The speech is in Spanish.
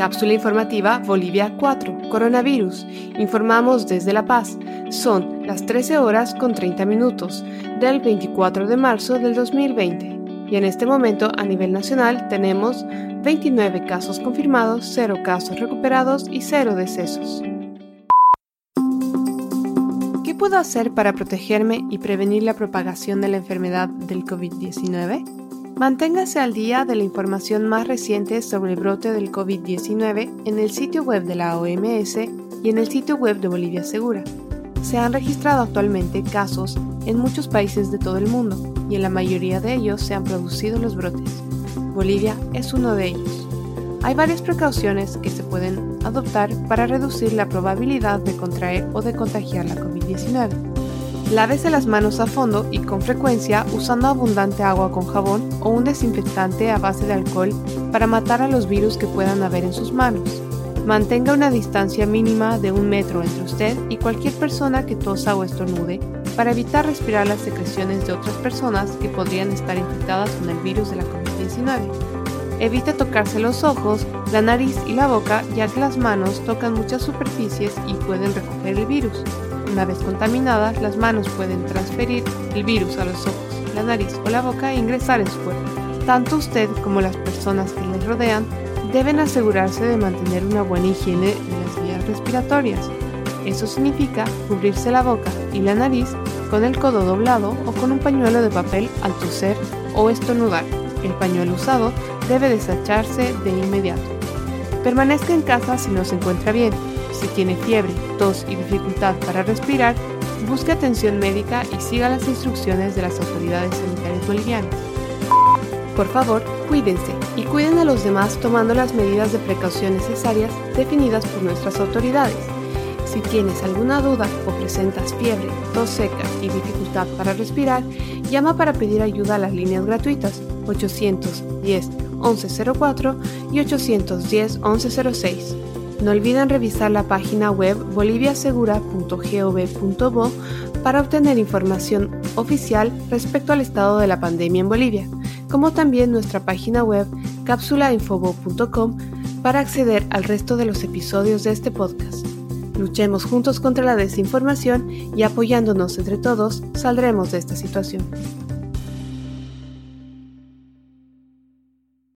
Cápsula informativa Bolivia 4, coronavirus. Informamos desde La Paz. Son las 13 horas con 30 minutos del 24 de marzo del 2020. Y en este momento a nivel nacional tenemos 29 casos confirmados, 0 casos recuperados y 0 decesos. ¿Qué puedo hacer para protegerme y prevenir la propagación de la enfermedad del COVID-19? Manténgase al día de la información más reciente sobre el brote del COVID-19 en el sitio web de la OMS y en el sitio web de Bolivia Segura. Se han registrado actualmente casos en muchos países de todo el mundo y en la mayoría de ellos se han producido los brotes. Bolivia es uno de ellos. Hay varias precauciones que se pueden adoptar para reducir la probabilidad de contraer o de contagiar la COVID-19. Lávese las manos a fondo y con frecuencia usando abundante agua con jabón o un desinfectante a base de alcohol para matar a los virus que puedan haber en sus manos. Mantenga una distancia mínima de un metro entre usted y cualquier persona que tosa o estornude para evitar respirar las secreciones de otras personas que podrían estar infectadas con el virus de la COVID-19. Evite tocarse los ojos, la nariz y la boca ya que las manos tocan muchas superficies y pueden recoger el virus. Una vez contaminadas, las manos pueden transferir el virus a los ojos, la nariz o la boca e ingresar en su cuerpo. Tanto usted como las personas que les rodean deben asegurarse de mantener una buena higiene de las vías respiratorias. Eso significa cubrirse la boca y la nariz con el codo doblado o con un pañuelo de papel al toser o estornudar. El pañuelo usado debe desecharse de inmediato. Permanezca en casa si no se encuentra bien si tiene fiebre, tos y dificultad para respirar, busque atención médica y siga las instrucciones de las autoridades sanitarias bolivianas. Por favor, cuídense y cuiden a los demás tomando las medidas de precaución necesarias definidas por nuestras autoridades. Si tienes alguna duda o presentas fiebre, tos seca y dificultad para respirar, llama para pedir ayuda a las líneas gratuitas 810 1104 y 810 1106. No olviden revisar la página web boliviasegura.gov.bo para obtener información oficial respecto al estado de la pandemia en Bolivia, como también nuestra página web cápsulainfobo.com para acceder al resto de los episodios de este podcast. Luchemos juntos contra la desinformación y apoyándonos entre todos saldremos de esta situación.